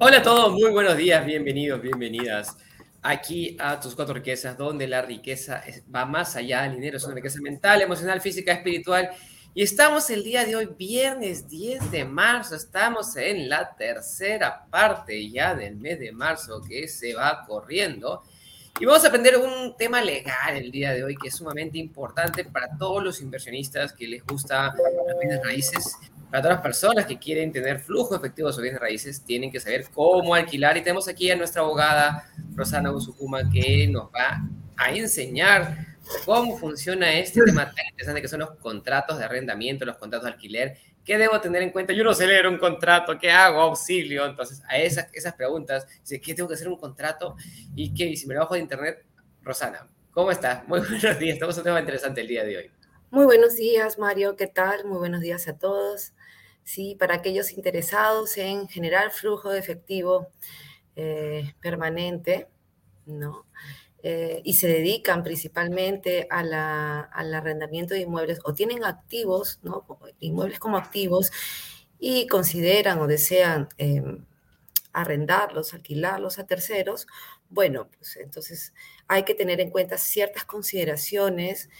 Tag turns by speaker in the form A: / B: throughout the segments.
A: Hola a todos, muy buenos días, bienvenidos, bienvenidas aquí a Tus Cuatro Riquezas, donde la riqueza va más allá del dinero, es una riqueza mental, emocional, física, espiritual. Y estamos el día de hoy, viernes 10 de marzo, estamos en la tercera parte ya del mes de marzo que se va corriendo. Y vamos a aprender un tema legal el día de hoy que es sumamente importante para todos los inversionistas que les gusta las bienes raíces para todas las personas que quieren tener flujo efectivo de sus bienes raíces, tienen que saber cómo alquilar. Y tenemos aquí a nuestra abogada Rosana Usukuma que nos va a enseñar cómo funciona este tema tan interesante que son los contratos de arrendamiento, los contratos de alquiler. ¿Qué debo tener en cuenta? Yo no sé leer un contrato, ¿qué hago? Auxilio. Entonces, a esas, esas preguntas, ¿qué tengo que hacer un contrato? ¿Y qué? si me lo bajo de internet? Rosana, ¿cómo estás? Muy buenos días. En un tema interesante el día de hoy.
B: Muy buenos días, Mario. ¿Qué tal? Muy buenos días a todos. ¿Sí? para aquellos interesados en generar flujo de efectivo eh, permanente, ¿no? Eh, y se dedican principalmente al arrendamiento de inmuebles o tienen activos, ¿no? inmuebles como activos, y consideran o desean em, arrendarlos, alquilarlos a terceros, bueno, pues entonces hay que tener en cuenta ciertas consideraciones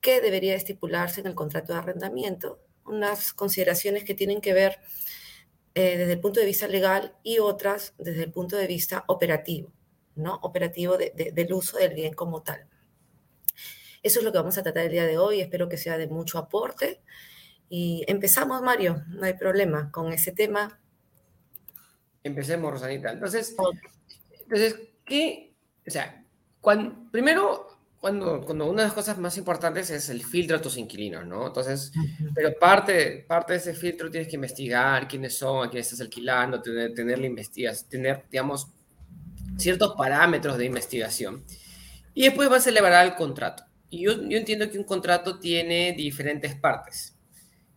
B: que debería estipularse en el contrato de arrendamiento unas consideraciones que tienen que ver eh, desde el punto de vista legal y otras desde el punto de vista operativo, ¿no? Operativo del uso del bien como tal. Eso es lo que vamos a tratar el día de hoy. Espero que sea de mucho aporte. Y empezamos, Mario, no hay problema con ese tema.
A: Empecemos, Rosanita. Entonces, entonces ¿qué? O sea, cuando, primero cuando, cuando una de las cosas más importantes es el filtro a tus inquilinos, ¿no? Entonces, pero parte, parte de ese filtro tienes que investigar quiénes son, a quién estás alquilando, tener, tener la investigación, tener, digamos, ciertos parámetros de investigación. Y después vas a elevar el contrato. Y yo, yo entiendo que un contrato tiene diferentes partes,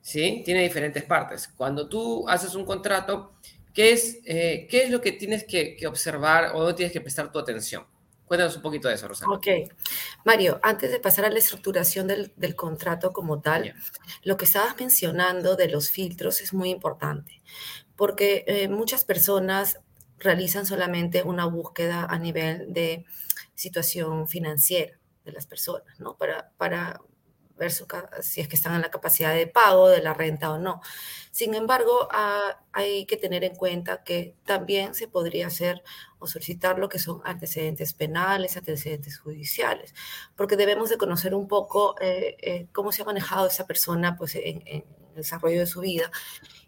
A: ¿sí? Tiene diferentes partes. Cuando tú haces un contrato, ¿qué es, eh, ¿qué es lo que tienes que, que observar o no tienes que prestar tu atención? Cuéntanos un poquito de eso, Rosana.
B: Ok. Mario, antes de pasar a la estructuración del, contrato como tal, lo que estabas mencionando de los filtros es muy importante, porque eh, muchas personas realizan solamente una búsqueda a nivel de situación financiera de las personas, ¿no? Para, para ver si es que están en la capacidad de pago de la renta o no. Sin embargo, hay que tener en cuenta que también se podría hacer o solicitar lo que son antecedentes penales, antecedentes judiciales, porque debemos de conocer un poco eh, eh, cómo se ha manejado esa persona pues, en, en el desarrollo de su vida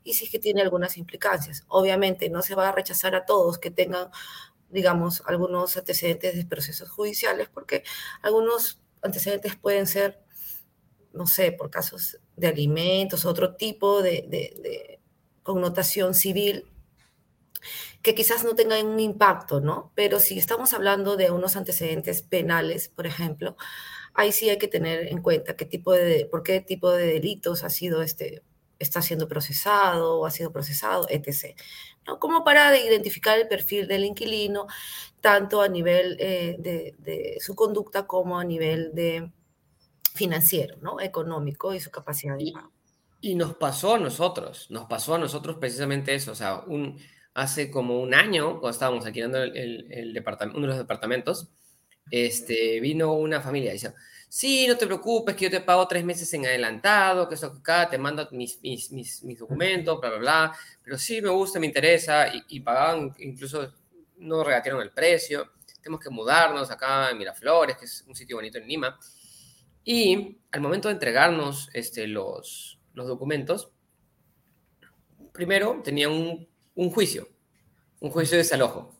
B: y si es que tiene algunas implicancias. Obviamente no se va a rechazar a todos que tengan digamos, algunos antecedentes de procesos judiciales, porque algunos antecedentes pueden ser no sé, por casos de alimentos, otro tipo de, connotación civil que quizás no tengan un impacto, ¿no? Pero si estamos hablando de unos antecedentes penales, por ejemplo, ahí sí hay que tener en cuenta qué tipo de, por qué tipo de delitos ha sido este, está siendo procesado o ha sido procesado, etc. ¿no? Como para identificar el perfil del inquilino, tanto a nivel eh, de, su conducta como a nivel de financiero, ¿no? Económico y su capacidad de pago.
A: Y, nos pasó a nosotros, nos pasó a nosotros precisamente eso, o sea, un, hace como un año, cuando estábamos alquilando el, el, departamento, uno de los departamentos, este, vino una familia y dice, sí, no te preocupes, que yo te pago tres meses en adelantado, que eso acá, te mando mis, mis, mis, mis, documentos, bla, bla, bla, pero sí me gusta, me interesa, y, y pagaban, incluso no regatearon el precio, tenemos que mudarnos acá en Miraflores, que es un sitio bonito en Lima, y al momento de entregarnos este, los, los documentos, primero tenía un, un, juicio, un juicio de desalojo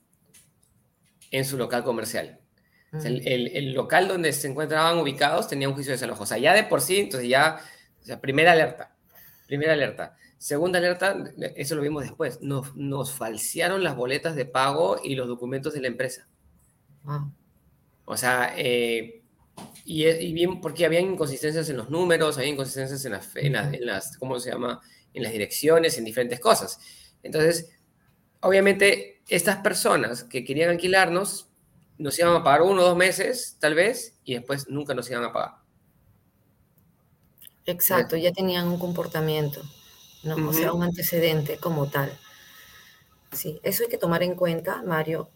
A: en su local comercial. Mm. el, el, local donde se encontraban ubicados tenía un juicio de desalojo. O sea, ya de por sí, entonces ya, o sea, primera alerta, primera alerta. Segunda alerta, eso lo vimos después, nos, nos falsearon las boletas de pago y los documentos de la empresa. O sea, eh, y, bien porque había inconsistencias en los números, había inconsistencias en las, en, las, ¿cómo se llama? En las direcciones, en diferentes cosas. Entonces, obviamente, estas personas que querían alquilarnos nos iban a pagar uno o dos meses, tal vez, y después nunca nos iban a pagar.
B: Exacto, ya tenían un comportamiento, ¿no? o sea, un antecedente como tal. Sí, eso hay que tomar en cuenta, Mario.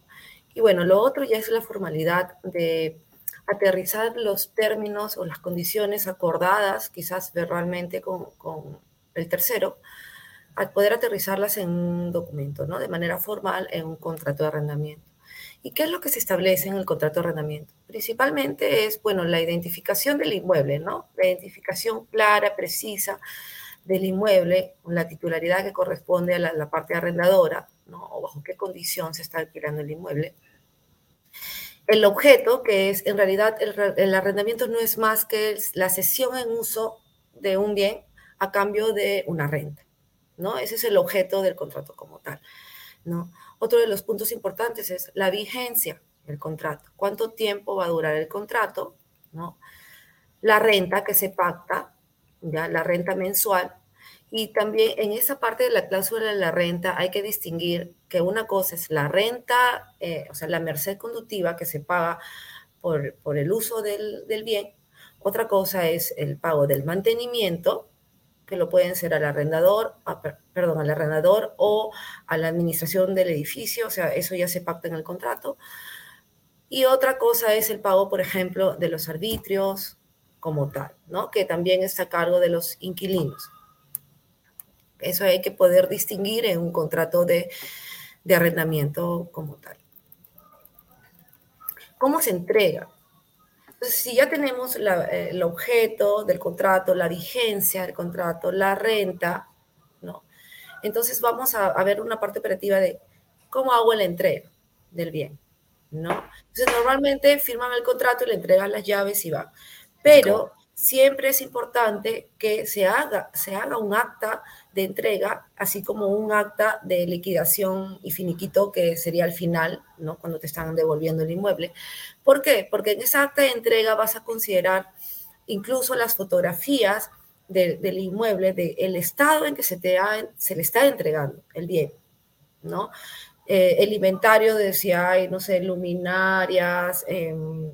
B: Y bueno, lo otro ya es la formalidad de aterrizar los términos o las condiciones acordadas, quizás verbalmente con, con el tercero, al poder aterrizarlas en un documento, ¿no? De manera formal en un contrato de arrendamiento. ¿Y qué es lo que se establece en el contrato de arrendamiento? Principalmente es, bueno, la identificación del inmueble, ¿no? La identificación clara, precisa del inmueble, la titularidad que corresponde a la, parte arrendadora, ¿no? O bajo qué condición se está alquilando el inmueble. El objeto, que es, en realidad, el, arrendamiento no es más que la cesión en uso de un bien a cambio de una renta, ¿no? Ese es el objeto del contrato como tal, ¿no? Otro de los puntos importantes es la vigencia del contrato. ¿Cuánto tiempo va a durar el contrato? ¿no? La renta que se pacta, ya la renta mensual. Y también en esa parte de la cláusula de la renta hay que distinguir que una cosa es la renta, eh, o sea, la merced conductiva que se paga por, por el uso del, del bien. Otra cosa es el pago del mantenimiento, que lo pueden ser al arrendador, perdón, al arrendador o a la administración del edificio, o sea, eso ya se pacta en el contrato. Y otra cosa es el pago, por ejemplo, de los arbitrios como tal, ¿no? Que también está a cargo de los inquilinos. Eso hay que poder distinguir en un contrato de, de arrendamiento como tal. ¿Cómo se entrega? Entonces, si ya tenemos eh, el objeto del contrato, la vigencia del contrato, la renta, ¿no? Entonces vamos a, ver una parte operativa de cómo hago la entrega del bien, ¿no? Entonces normalmente firman el contrato y le entregan las llaves y va. Pero siempre es importante que se haga, se haga un acta de entrega, así como un acta de liquidación y finiquito que sería al final, ¿no? Cuando te están devolviendo el inmueble. ¿Por qué? Porque en esa acta de entrega vas a considerar incluso las fotografías del inmueble, del estado en que se, te se le está entregando el bien, ¿no? Eh, el inventario de si hay, no sé, luminarias, em,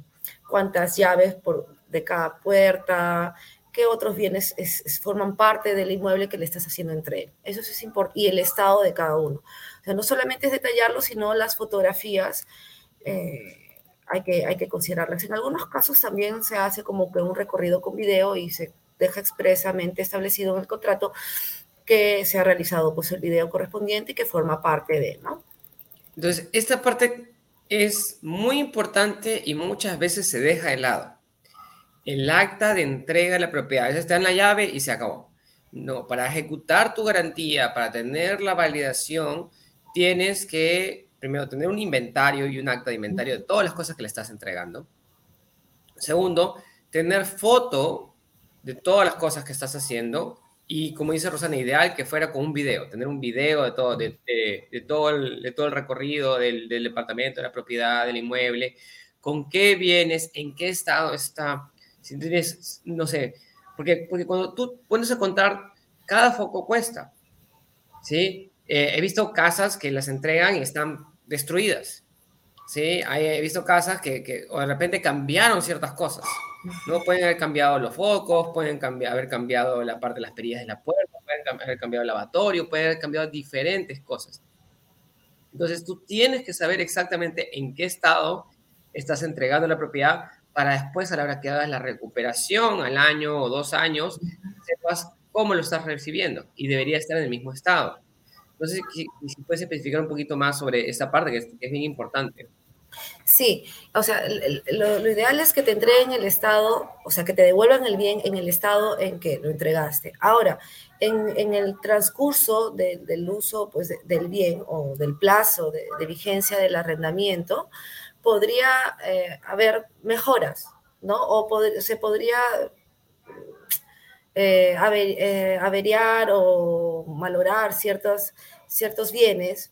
B: cuántas llaves por, de cada puerta, qué otros bienes forman parte del inmueble que le estás haciendo entre Eso es importante. Y el estado de cada uno. O sea, no solamente es detallarlo, sino las fotografías eh, hay, que, hay que considerarlas. En algunos casos también se hace como que un recorrido con video y se deja expresamente establecido en el contrato que se ha realizado pues el video correspondiente y que forma parte de, ¿no?
A: Entonces, esta parte es muy importante y muchas veces se deja de lado el acta de entrega de la propiedad. Esa está en la llave y se acabó. No, para ejecutar tu garantía, para tener la validación, tienes que primero tener un inventario y un acta de inventario de todas las cosas que le estás entregando. Segundo, tener foto de todas las cosas que estás haciendo y como dice Rosana, ideal que fuera con un video, tener un video de todo, de, todo, el, recorrido del, departamento, de la propiedad, del inmueble, con qué bienes, en qué estado está, si no sé, porque, porque cuando tú pones a contar, cada foco cuesta, ¿sí? Eh, he visto casas que las entregan y están destruidas, ¿sí? he visto casas que, que de repente cambiaron ciertas cosas, ¿no? Pueden haber cambiado los focos, pueden cambiar, haber cambiado la parte de las perillas de la puerta, pueden haber cambiado el lavatorio, pueden haber cambiado diferentes cosas. Entonces tú tienes que saber exactamente en qué estado estás entregando la propiedad para después, a la hora que hagas la recuperación al año o dos años, sepas cómo lo estás recibiendo y debería estar en el mismo estado. Entonces, si, si puedes especificar un poquito más sobre esta parte que es, bien importante.
B: Sí, o sea, lo, ideal es que te entreguen el estado, o sea, que te devuelvan el bien en el estado en que lo entregaste. Ahora, en, en el transcurso del uso pues, del bien o del plazo de, de vigencia del arrendamiento, podría eh, haber mejoras, ¿no? O se podría eh, eh, averiar o valorar ciertos, ciertos bienes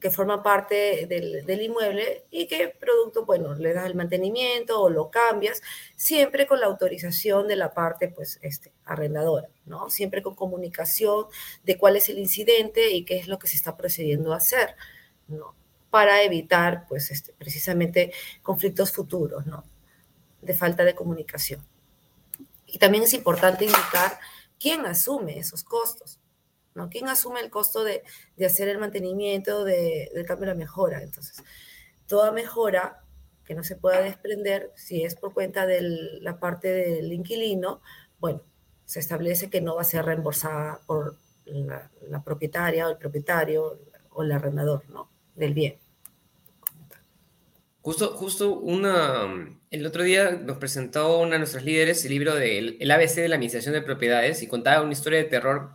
B: que forman parte del, del, inmueble y que producto, bueno, le das el mantenimiento o lo cambias, siempre con la autorización de la parte, pues, este, arrendadora, ¿no? Siempre con comunicación de cuál es el incidente y qué es lo que se está procediendo a hacer, ¿no? Para evitar, pues, este, precisamente conflictos futuros, ¿no? De falta de comunicación. Y también es importante indicar quién asume esos costos, ¿no? ¿Quién asume el costo de, hacer el mantenimiento, de, del cambio de la mejora? Entonces, toda mejora que no se pueda desprender, si es por cuenta de la parte del inquilino, bueno, se establece que no va a ser reembolsada por la, propietaria o el propietario o el arrendador, ¿no? Del bien.
A: Justo, justo una, el otro día nos presentó una de nuestras líderes el libro del el ABC de la Administración de Propiedades y contaba una historia de terror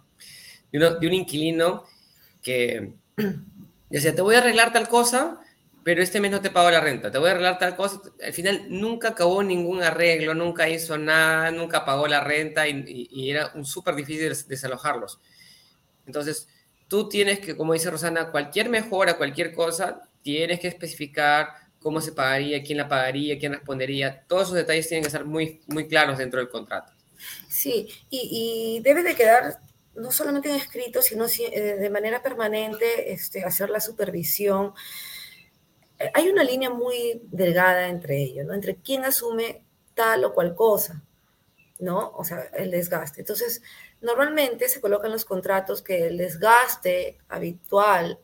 A: de, de un inquilino que decía, te voy a arreglar tal cosa, pero este mes no te pago la renta, te voy a arreglar tal cosa. Al final nunca acabó ningún arreglo, nunca hizo nada, nunca pagó la renta y, era un súper difícil desalojarlos. Entonces, tú tienes que, como dice Rosana, cualquier mejora, cualquier cosa, tienes que especificar cómo se pagaría, quién la pagaría, quién respondería. Todos esos detalles tienen que ser muy, muy claros dentro del contrato.
B: Sí, y, y debe de quedar no solamente en escrito, sino eh, de manera permanente, este, hacer la supervisión hay una línea muy delgada entre ellos, ¿no? Entre quién asume tal o cual cosa, ¿no? O sea, el desgaste. Entonces, normalmente se colocan los contratos que el desgaste habitual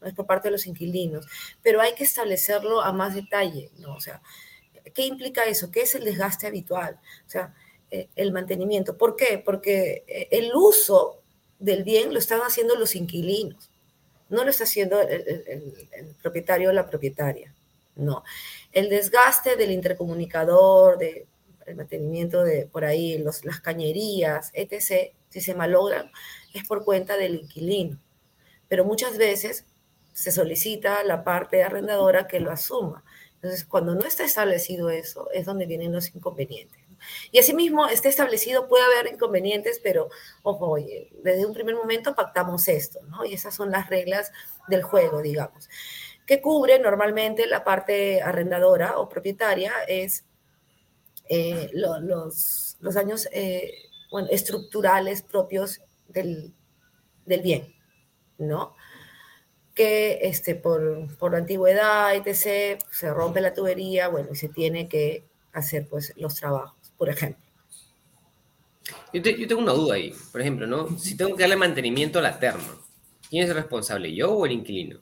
B: ¿no? es por parte de los inquilinos, pero hay que establecerlo a más detalle, ¿no? O sea, ¿qué implica eso? ¿Qué es el desgaste habitual? O sea, eh, el mantenimiento. ¿Por qué? Porque eh, el uso del bien lo están haciendo los inquilinos no lo está haciendo el, propietario o la propietaria, no. El desgaste del intercomunicador, de, el mantenimiento de por ahí, las cañerías, etc., si se malogran, es por cuenta del inquilino. Pero muchas veces se solicita la parte arrendadora que lo asuma. Entonces, cuando no está establecido eso, es donde vienen los inconvenientes. Y asimismo, está establecido, puede haber inconvenientes, pero, ojo, desde un primer momento pactamos esto, ¿no? Y esas son las reglas del juego, digamos. Que cubre normalmente la parte arrendadora o propietaria es eh, los, los, daños eh, bueno, estructurales propios del, del bien, ¿no? Que este, por, por antigüedad, etc., se rompe la tubería, bueno, y se tiene que hacer pues los trabajos por ejemplo.
A: Yo, tengo una duda ahí, por ejemplo, ¿no? Si tengo que darle mantenimiento a la terma, ¿quién es el responsable, yo o el inquilino?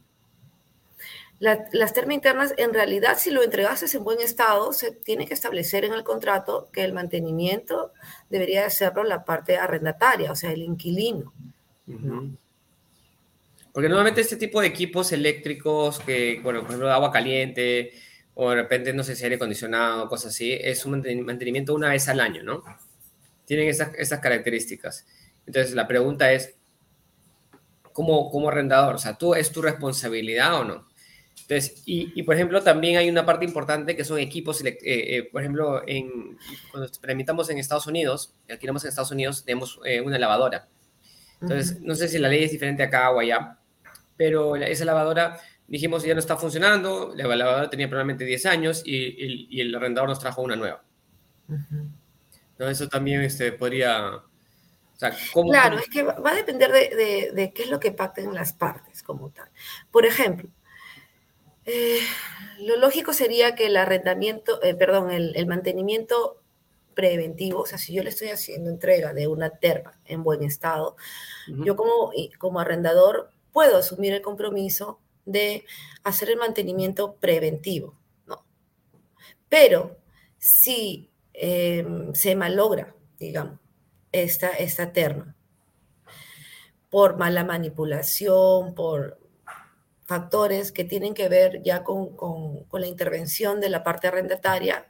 B: las termas internas, en realidad, si lo entregases en buen estado, se tiene que establecer en el contrato que el mantenimiento debería hacerlo la parte arrendataria, o sea, el inquilino.
A: Porque normalmente este tipo de equipos eléctricos, que, bueno, por ejemplo, agua caliente, o de repente, no sé si aire acondicionado, cosas así, es un mantenimiento una vez al año, ¿no? Tienen esas, esas características. Entonces, la pregunta es, ¿cómo, como arrendador? O sea, ¿tú es tu responsabilidad o no? Entonces, y, y, por ejemplo, también hay una parte importante que son equipos, eh, eh, por ejemplo, en, cuando experimentamos en Estados Unidos, alquilamos en Estados Unidos, tenemos eh, una lavadora. Entonces, no sé si la ley es diferente acá o allá, pero esa lavadora dijimos ya no está funcionando, la lavadora tenía probablemente 10 años y, el arrendador nos trajo una nueva. ¿No? Eso también este, podría...
B: claro, es que va a depender de, qué es lo que pacten las partes como tal. Por ejemplo, eh, lo lógico sería que el arrendamiento, eh, perdón, el, mantenimiento preventivo, o sea, si yo le estoy haciendo entrega de una terma en buen estado, yo como, como arrendador puedo asumir el compromiso de hacer el mantenimiento preventivo, ¿no? Pero si em, se malogra, digamos, esta, esta terna, por mala manipulación, por factores que tienen que ver ya con, con la intervención de la parte arrendataria,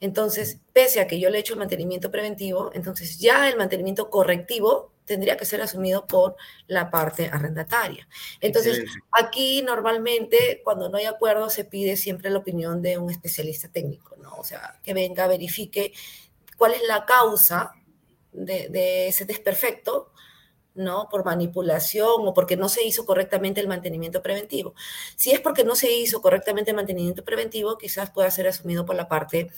B: entonces, pese a que yo le he hecho el mantenimiento preventivo, entonces ya el mantenimiento correctivo tendría que ser asumido por la parte arrendataria. Entonces, aquí normalmente cuando no hay acuerdo se pide siempre la opinión de un especialista técnico, ¿no? O sea, que venga, verifique cuál es la causa de, ese desperfecto, ¿no? Por manipulación o porque no se hizo correctamente el mantenimiento preventivo. Si es porque no se hizo correctamente el mantenimiento preventivo, quizás pueda ser asumido por la parte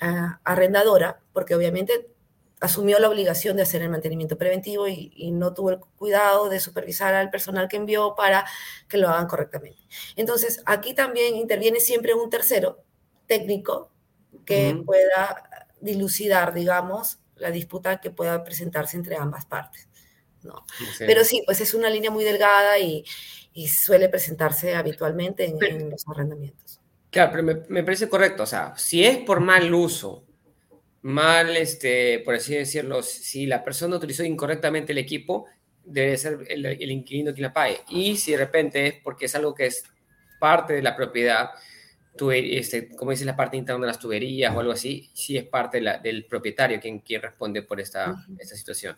B: ah, arrendadora, porque obviamente asumió la obligación de hacer el mantenimiento preventivo y, no tuvo el cuidado de supervisar al personal que envió para que lo hagan correctamente. Entonces, aquí también interviene siempre un tercero técnico que pueda dilucidar, digamos, la disputa que pueda presentarse entre ambas partes. ¿no? Pero sí, pues es una línea muy delgada y, y suele presentarse habitualmente en, los arrendamientos.
A: Claro, pero me, me, parece correcto, o sea, si es por mal uso, mal, este, por así decirlo, si la persona utilizó incorrectamente el equipo, debe ser el, el inquilino quien la pague. Y si de repente es porque es algo que es parte de la propiedad, este, como dice la parte interna de las tuberías o algo así, sí es parte del propietario quien, quien responde por esta, esta situación.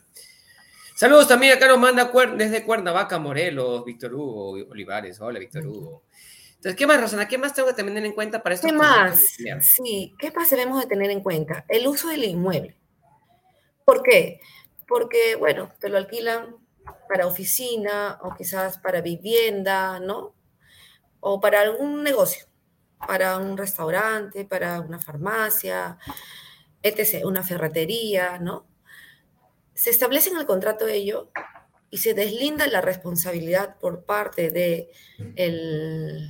A: Saludos también, acá nos manda desde Cuernavaca, Morelos, Víctor Hugo Olivares. Hola, Víctor Hugo. Entonces, ¿qué más, Rosana? ¿Qué más tengo que tener en cuenta para esto?
B: ¿Qué más? Sí, ¿qué más debemos de tener en cuenta? El uso del inmueble. ¿Por qué? Porque, bueno, te lo alquilan para oficina o quizás para vivienda, ¿no? O para algún negocio para un restaurante, para una farmacia, etc., una ferretería, ¿no? Se establece en el contrato ello y se deslinda la responsabilidad por parte de el,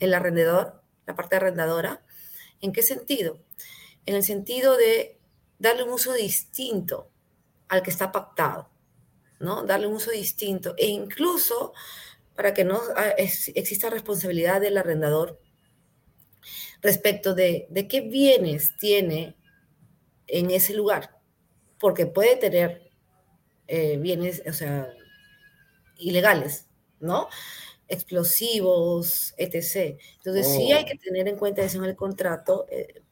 B: el arrendador, la parte arrendadora. ¿En qué sentido? En el sentido de darle un uso distinto al que está pactado, ¿no? Darle un uso distinto e incluso para que no ah, exista responsabilidad del arrendador respecto de, qué bienes tiene en ese lugar, porque puede tener eh, bienes, o sea, ilegales, ¿no? Explosivos, etc. Entonces sí hay oh. que tener en cuenta eso en el contrato eh,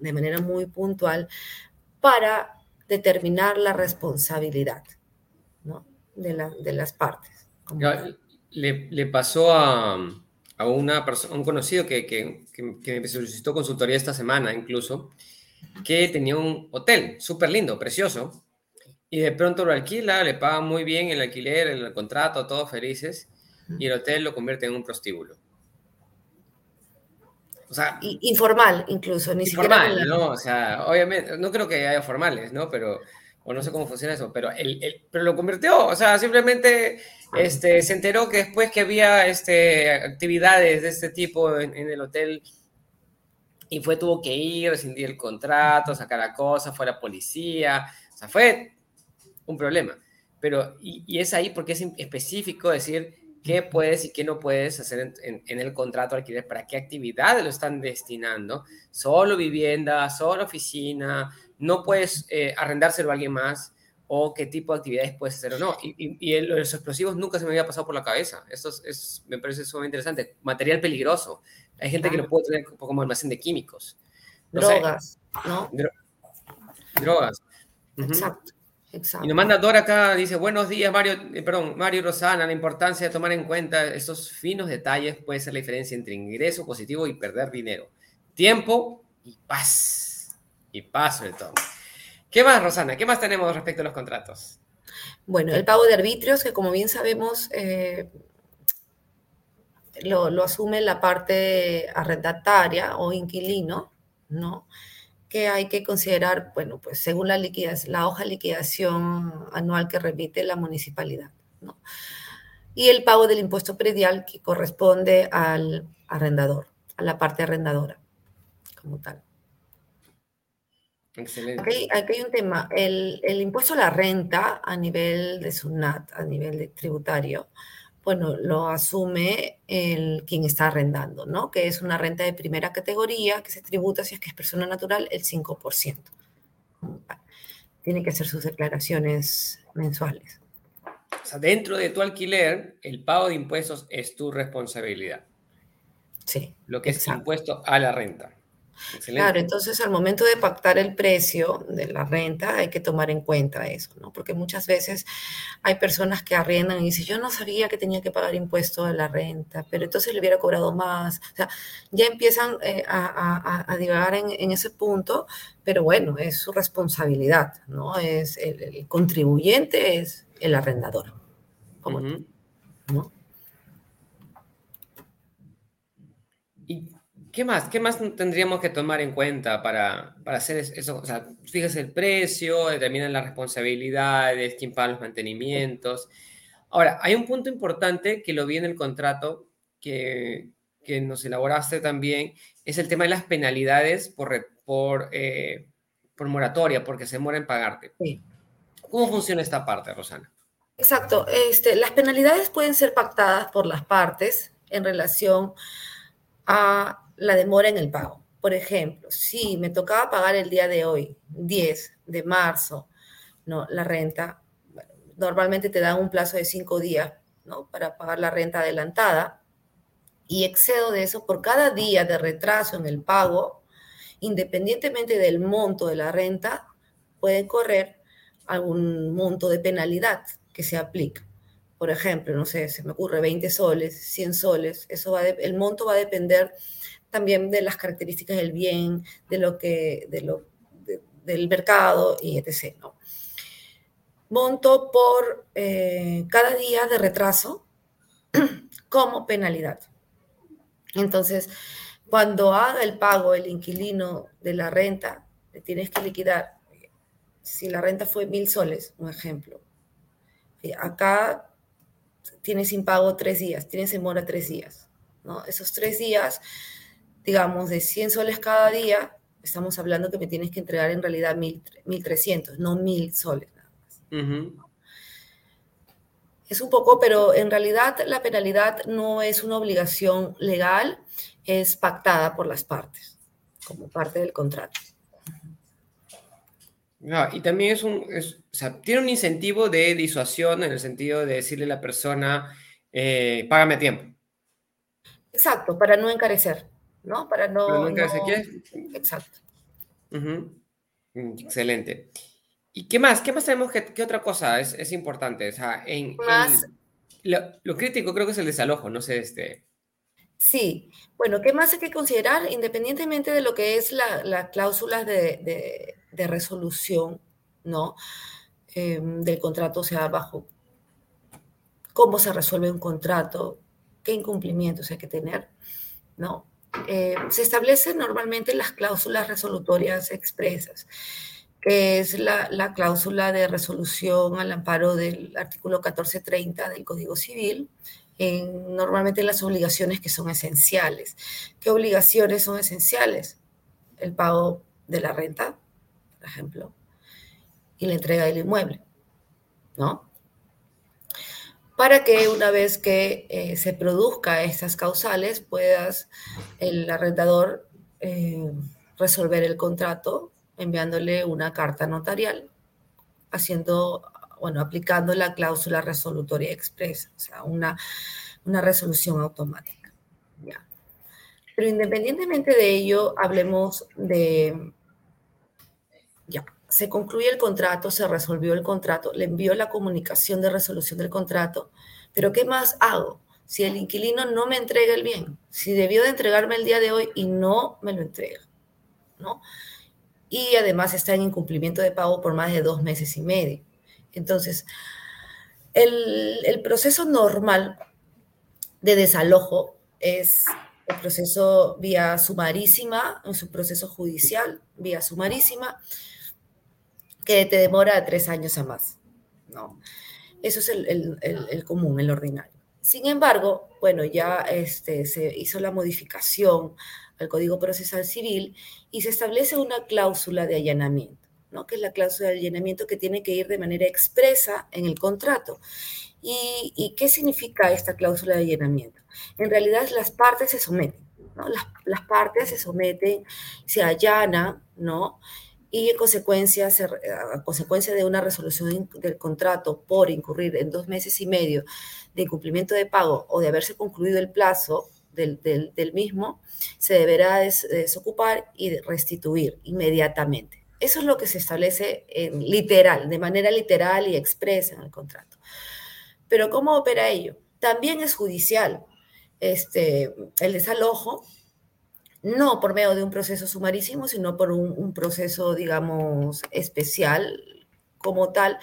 B: de manera muy puntual para determinar la responsabilidad, ¿no? De, las partes.
A: le pasó a, a una persona, un conocido que, que, que, me solicitó consultoría esta semana incluso, que tenía un hotel súper lindo, precioso, y de pronto lo alquila, le paga muy bien el alquiler, el contrato, todos felices, y el hotel lo convierte en un prostíbulo.
B: O sea, informal incluso,
A: ni informal, siquiera. ¿no? O sea, obviamente, no creo que haya formales, ¿no? Pero o no sé cómo funciona eso, pero, el, el, pero lo convirtió, o sea, simplemente este, se enteró que después que había este, actividades de este tipo en, el hotel y fue, tuvo que ir, rescindir el contrato, sacar la cosa, fue a la policía, o sea, fue un problema. Pero, y, es ahí porque es específico decir qué puedes y qué no puedes hacer en, en el contrato alquiler, para qué actividades lo están destinando, solo vivienda, solo oficina, no puedes eh, arrendárselo a alguien más o qué tipo de actividades puedes hacer o no. Y, y, los explosivos nunca se me había pasado por la cabeza. Esto es, me parece sumamente interesante. Material peligroso. Hay gente que lo puede tener como almacén de químicos.
B: drogas, ¿no?
A: drogas.
B: Exacto. Exacto.
A: Y nos manda Dora acá, dice, buenos días Mario, eh, perdón, Mario y Rosana, la importancia de tomar en cuenta estos finos detalles puede ser la diferencia entre ingreso positivo y perder dinero. Tiempo y paz y paso de todo. ¿Qué más, Rosana? ¿Qué más tenemos respecto a los contratos?
B: Bueno, el pago de arbitrios, que como bien sabemos, eh, lo, asume la parte arrendataria o inquilino, ¿no? Que hay que considerar, bueno, pues según la liquidez, la hoja de liquidación anual que remite la municipalidad, ¿no? Y el pago del impuesto predial que corresponde al arrendador, a la parte arrendadora, como tal.
A: Excelente.
B: Aquí, hay un tema. El, impuesto a la renta a nivel de SUNAT, a nivel de tributario, bueno, lo asume el quien está arrendando, ¿no? Que es una renta de primera categoría que se tributa, si es que es persona natural, el 5%. Tiene que hacer sus declaraciones mensuales.
A: O sea, dentro de tu alquiler, el pago de impuestos es tu responsabilidad.
B: Sí.
A: Lo que es impuesto a la renta.
B: Claro, entonces al momento de pactar el precio de la renta hay que tomar en cuenta eso, ¿no? Porque muchas veces hay personas que arriendan y dicen, yo no sabía que tenía que pagar impuesto a la renta, pero entonces le hubiera cobrado más. O sea, ya empiezan eh, a, divagar en, ese punto, pero bueno, es su responsabilidad, ¿no? Es el, contribuyente es el arrendador. ¿no?
A: ¿Qué más? ¿Qué más tendríamos que tomar en cuenta para, para hacer eso? O sea, fíjese el precio, determinan las responsabilidades, quién paga los mantenimientos. Ahora, hay un punto importante que lo vi en el contrato que, que nos elaboraste también, es el tema de las penalidades por, por, eh, por moratoria, porque se demora en pagarte. ¿Cómo funciona esta parte, Rosana?
B: Exacto. Este, las penalidades pueden ser pactadas por las partes en relación a la demora en el pago. Por ejemplo, si me tocaba pagar el día de hoy, 10 de marzo, ¿no? la renta, normalmente te dan un plazo de cinco días ¿no? para pagar la renta adelantada y excedo de eso por cada día de retraso en el pago, independientemente del monto de la renta, puede correr algún monto de penalidad que se aplica. Por ejemplo, no sé, se me ocurre 20 soles, 100 soles, eso va el monto va a depender también de las características del bien, de lo que, de lo, del mercado y etc. ¿no? Monto por eh, cada día de retraso como penalidad. Entonces, cuando haga el pago el inquilino de la renta, le tienes que liquidar. Si la renta fue mil soles, un ejemplo, acá tienes sin pago tres días, tienes en mora tres días. ¿no? Esos tres días, digamos, de 100 soles cada día, estamos hablando que me tienes que entregar en realidad 1.300, no 1.000 soles nada más. Es un poco, pero en realidad la penalidad no es una obligación legal, es pactada por las partes, como parte del contrato
A: y también es un, o sea, tiene un incentivo de disuasión en el sentido de decirle a la persona, eh, págame a tiempo.
B: Exacto, para no encarecer, ¿no? Para no...
A: no encarecer,
B: Exacto.
A: Excelente. ¿Y qué más? ¿Qué más tenemos? ¿Qué, qué otra cosa es, es, importante? O sea, en,
B: más...
A: lo, lo, crítico creo que es el desalojo, no sé, este...
B: Sí, bueno, ¿qué más hay que considerar? Independientemente de lo que es la, la cláusula de, de, resolución, ¿no? Em, del contrato, o sea, bajo cómo se resuelve un contrato, qué incumplimientos hay que tener, ¿no? Eh, se establecen normalmente las cláusulas resolutorias expresas, que es la, la, cláusula de resolución al amparo del artículo 1430 del Código Civil, normalmente las obligaciones que son esenciales. ¿Qué obligaciones son esenciales? El pago de la renta, por ejemplo, y la entrega del inmueble, ¿no? Para que una vez que eh, se produzca estas causales, puedas el arrendador eh, resolver el contrato enviándole una carta notarial, haciendo bueno, aplicando la cláusula resolutoria expresa, o sea, una, una resolución automática. Pero independientemente de ello, hablemos de, se concluye el contrato, se resolvió el contrato, le envió la comunicación de resolución del contrato, pero ¿qué más hago? Si el inquilino no me entrega el bien, si debió de entregarme el día de hoy y no me lo entrega, ¿no? Y además está en incumplimiento de pago por más de dos meses y medio. Entonces, el, proceso normal de desalojo es el proceso vía sumarísima, es un proceso judicial vía sumarísima, que te demora tres años a más. ¿no? Eso es el, común, el ordinario. Sin embargo, bueno, ya este, se hizo la modificación al Código Procesal Civil y se establece una cláusula de allanamiento que es la cláusula de allanamiento que tiene que ir de manera expresa en el contrato. ¿Y, qué significa esta cláusula de allanamiento? En realidad las partes se someten, ¿no? las, partes se someten, se allanan, ¿no? Y en consecuencia, a consecuencia de una resolución del contrato por incurrir en dos meses y medio de incumplimiento de pago o de haberse concluido el plazo del, del mismo, se deberá desocupar y restituir inmediatamente. Eso es lo que se establece literal, de manera literal y expresa en el contrato. Pero ¿cómo opera ello? También es judicial. Este, el desalojo, no por medio de un proceso sumarísimo, sino por un, un proceso, digamos, especial como tal,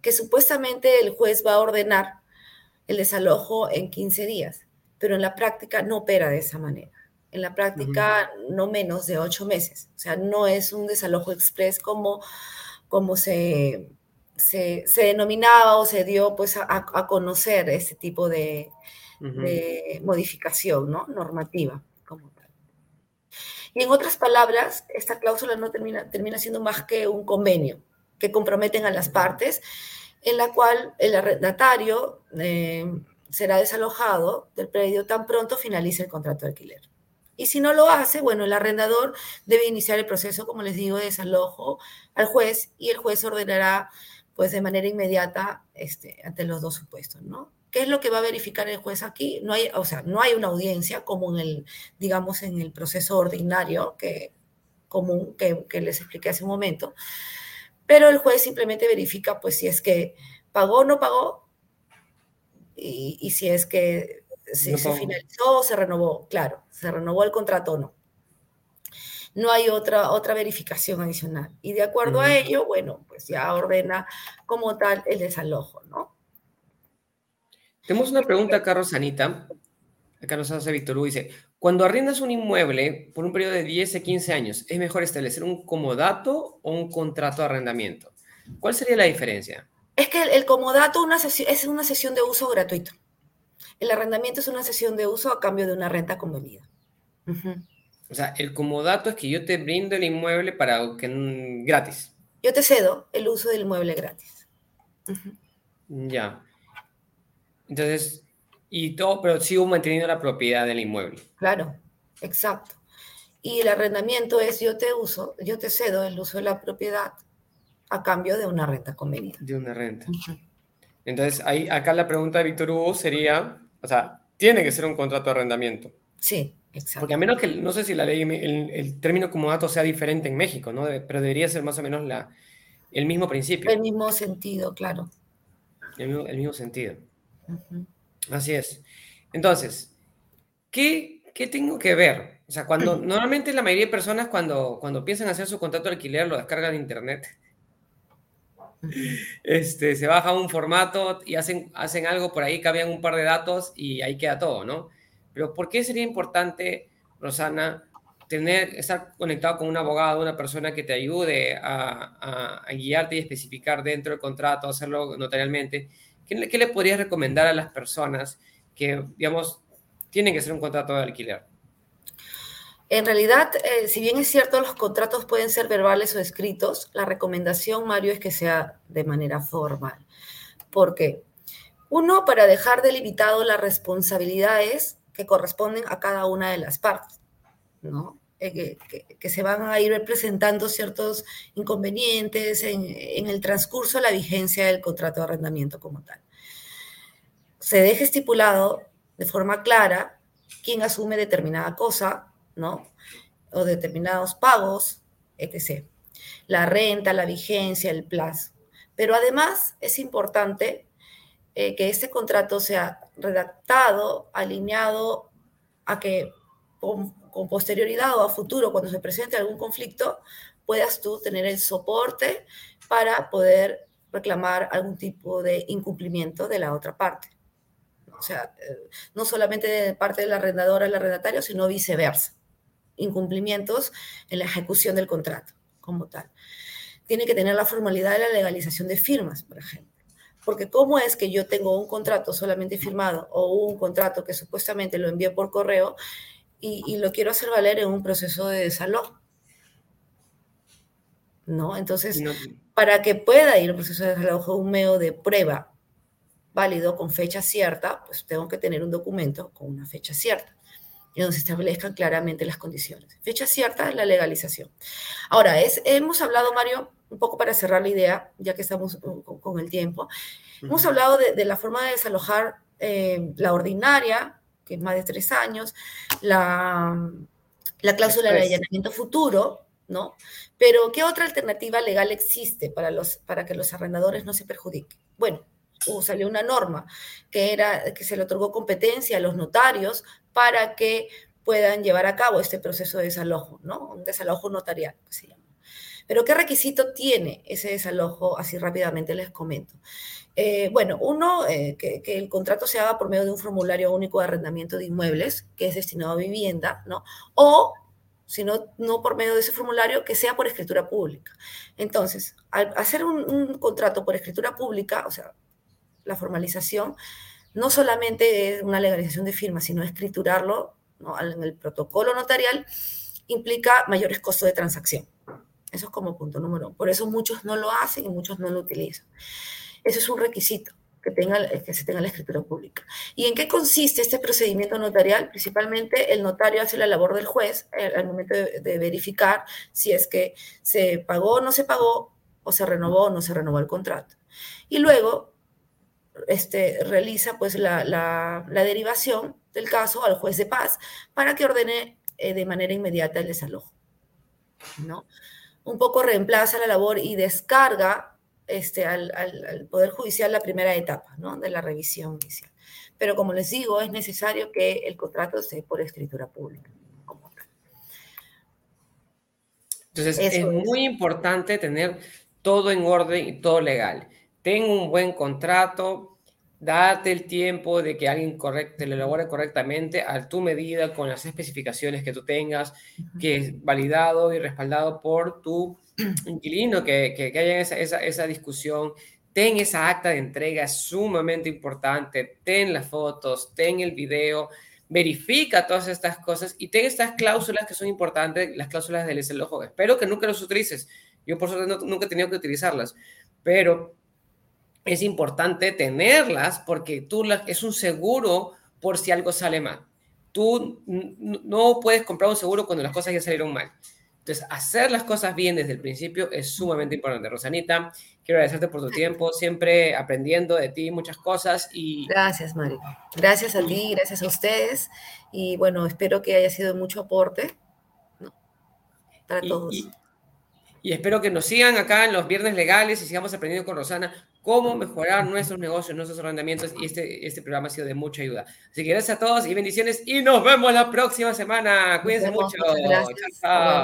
B: que supuestamente el juez va a ordenar el desalojo en 15 días, pero en la práctica no opera de esa manera en la práctica no menos de ocho meses. O sea, no es un desalojo express como, como se, se, denominaba o se dio pues, a, conocer este tipo de, modificación ¿no? normativa. Como. Y en otras palabras, esta cláusula no termina, termina siendo más que un convenio que comprometen a las partes en la cual el arrendatario eh, será desalojado del predio tan pronto finalice el contrato de alquiler. Y si no lo hace, bueno, el arrendador debe iniciar el proceso, como les digo, de desalojo al juez y el juez ordenará, pues, de manera inmediata este, ante los dos supuestos, ¿no? ¿Qué es lo que va a verificar el juez aquí? No hay, o sea, no hay una audiencia como en el, digamos, en el proceso ordinario que, común que, que les expliqué hace un momento, pero el juez simplemente verifica, pues, si es que pagó o no pagó y, si es que se, se finalizó o se renovó, claro, se renovó el contrato o no. No hay otra, otra verificación adicional. Y de acuerdo a ello, bueno, pues ya ordena como tal el desalojo, ¿no?
A: Tenemos una pregunta, Carlos Anita. Carlos hace Víctor Hugo dice, cuando arrendas un inmueble por un periodo de 10 a 15 años, ¿es mejor establecer un comodato o un contrato de arrendamiento? ¿Cuál sería la diferencia?
B: Es que el, comodato una es una sesión de uso gratuito. El arrendamiento es una sesión de uso a cambio de una renta convenida.
A: O sea, el comodato es que yo te brindo el inmueble para que gratis.
B: Yo te cedo el uso del inmueble gratis.
A: Ya. Entonces, y todo, pero sigo manteniendo la propiedad del inmueble.
B: Claro, exacto. Y el arrendamiento es yo te uso, yo te cedo el uso de la propiedad a cambio de una renta convenida.
A: De una renta. Entonces, ahí, acá la pregunta de Víctor Hugo sería, o sea, tiene que ser un contrato de arrendamiento.
B: Sí, exacto.
A: Porque a menos que, no sé si la ley, el, el término comodato sea diferente en México, ¿no? Pero debería ser más o menos la, el mismo principio.
B: El mismo sentido, claro.
A: El mismo sentido. Así es. Entonces, ¿qué, ¿qué tengo que ver? O sea, cuando normalmente la mayoría de personas cuando, cuando piensan hacer su contrato de alquiler lo descargan de internet este, se baja un formato y hacen, hacen algo por ahí, cambian un par de datos y ahí queda todo, ¿no? Pero ¿por qué sería importante, Rosana, tener, estar conectado con un abogado, una persona que te ayude a, guiarte y especificar dentro del contrato, hacerlo notarialmente? ¿Qué, ¿Qué le podrías recomendar a las personas que, digamos, tienen que hacer un contrato de alquiler?
B: En realidad, eh, si bien es cierto, los contratos pueden ser verbales o escritos, la recomendación, Mario, es que sea de manera formal. ¿Por qué? Uno, para dejar delimitado las responsabilidades que corresponden a cada una de las partes, ¿no? Eh, que, se van a ir presentando ciertos inconvenientes en, el transcurso de la vigencia del contrato de arrendamiento como tal. Se deje estipulado de forma clara quién asume determinada cosa, ¿no? O determinados pagos, etc. La renta, la vigencia, el plazo. Pero además es importante eh, que este contrato sea redactado, alineado a que con, posterioridad o a futuro, cuando se presente algún conflicto, puedas tú tener el soporte para poder reclamar algún tipo de incumplimiento de la otra parte. O sea, eh, no solamente de parte del arrendador al arrendatario, sino viceversa incumplimientos en la ejecución del contrato como tal. Tiene que tener la formalidad de la legalización de firmas, por ejemplo. Porque ¿cómo es que yo tengo un contrato solamente firmado o un contrato que supuestamente lo envié por correo y, lo quiero hacer valer en un proceso de desalojo? ¿No? Entonces, para que pueda ir un proceso de desalojo, un medio de prueba válido con fecha cierta, pues tengo que tener un documento con una fecha cierta y donde se establezcan claramente las condiciones. Fecha cierta, la legalización. Ahora, es, hemos hablado, Mario, un poco para cerrar la idea, ya que estamos con, el tiempo, hemos hablado de, la forma de desalojar eh, la ordinaria, que es más de tres años, la, la cláusula de allanamiento futuro, ¿no? Pero, ¿qué otra alternativa legal existe para, los, para que los arrendadores no se perjudiquen? Bueno, salió una norma que era que se le otorgó competencia a los notarios para que puedan llevar a cabo este proceso de desalojo, ¿no? Un desalojo notarial, se llama. Pero ¿qué requisito tiene ese desalojo? Así rápidamente les comento. Eh, bueno, uno, eh, que, el contrato se haga por medio de un formulario único de arrendamiento de inmuebles que es destinado a vivienda, ¿no? O, si no, no por medio de ese formulario, que sea por escritura pública. Entonces, al hacer un, un contrato por escritura pública, o sea, la formalización, no solamente es una legalización de firma, sino escriturarlo en el protocolo notarial, implica mayores costos de transacción. Eso es como punto número uno. Por eso muchos no lo hacen y muchos no lo utilizan. Eso es un requisito que, tenga, que se tenga la escritura pública. ¿Y en qué consiste este procedimiento notarial? Principalmente el notario hace la labor del juez eh, al momento de, verificar si es que se pagó o no se pagó, o se renovó o no se renovó el contrato. Y luego este, realiza pues la, la, derivación del caso al juez de paz para que ordene eh, de manera inmediata el desalojo. ¿no? Un poco reemplaza la labor y descarga este, al, Poder Judicial la primera etapa ¿no? de la revisión inicial. Pero como les digo, es necesario que el contrato esté por escritura pública.
A: Entonces, es muy importante tener todo en orden y todo legal. Ten un buen contrato, date el tiempo de que alguien correcte, lo elabore correctamente a tu medida, con las especificaciones que tú tengas, que es validado y respaldado por tu inquilino, que, que, haya esa, esa, esa, discusión. Ten esa acta de entrega, es sumamente importante. Ten las fotos, ten el video, verifica todas estas cosas y ten estas cláusulas que son importantes, las cláusulas del desalojo. Espero que nunca los utilices. Yo, por suerte, nunca he tenido que utilizarlas, pero es importante tenerlas porque tú es un seguro por si algo sale mal. Tú no puedes comprar un seguro cuando las cosas ya salieron mal. Entonces, hacer las cosas bien desde el principio es sumamente importante. Rosanita, quiero agradecerte por tu tiempo, siempre aprendiendo de ti muchas cosas y...
B: Gracias, Mario. Gracias a ti, gracias a ustedes. Y bueno, espero que haya sido mucho aporte para todos.
A: y espero que nos sigan acá en los viernes legales y sigamos aprendiendo con Rosana cómo mejorar nuestros negocios, nuestros arrendamientos y este, este programa ha sido de mucha ayuda. Así que gracias a todos y bendiciones y nos vemos la próxima semana. Cuídense mucho. Chao.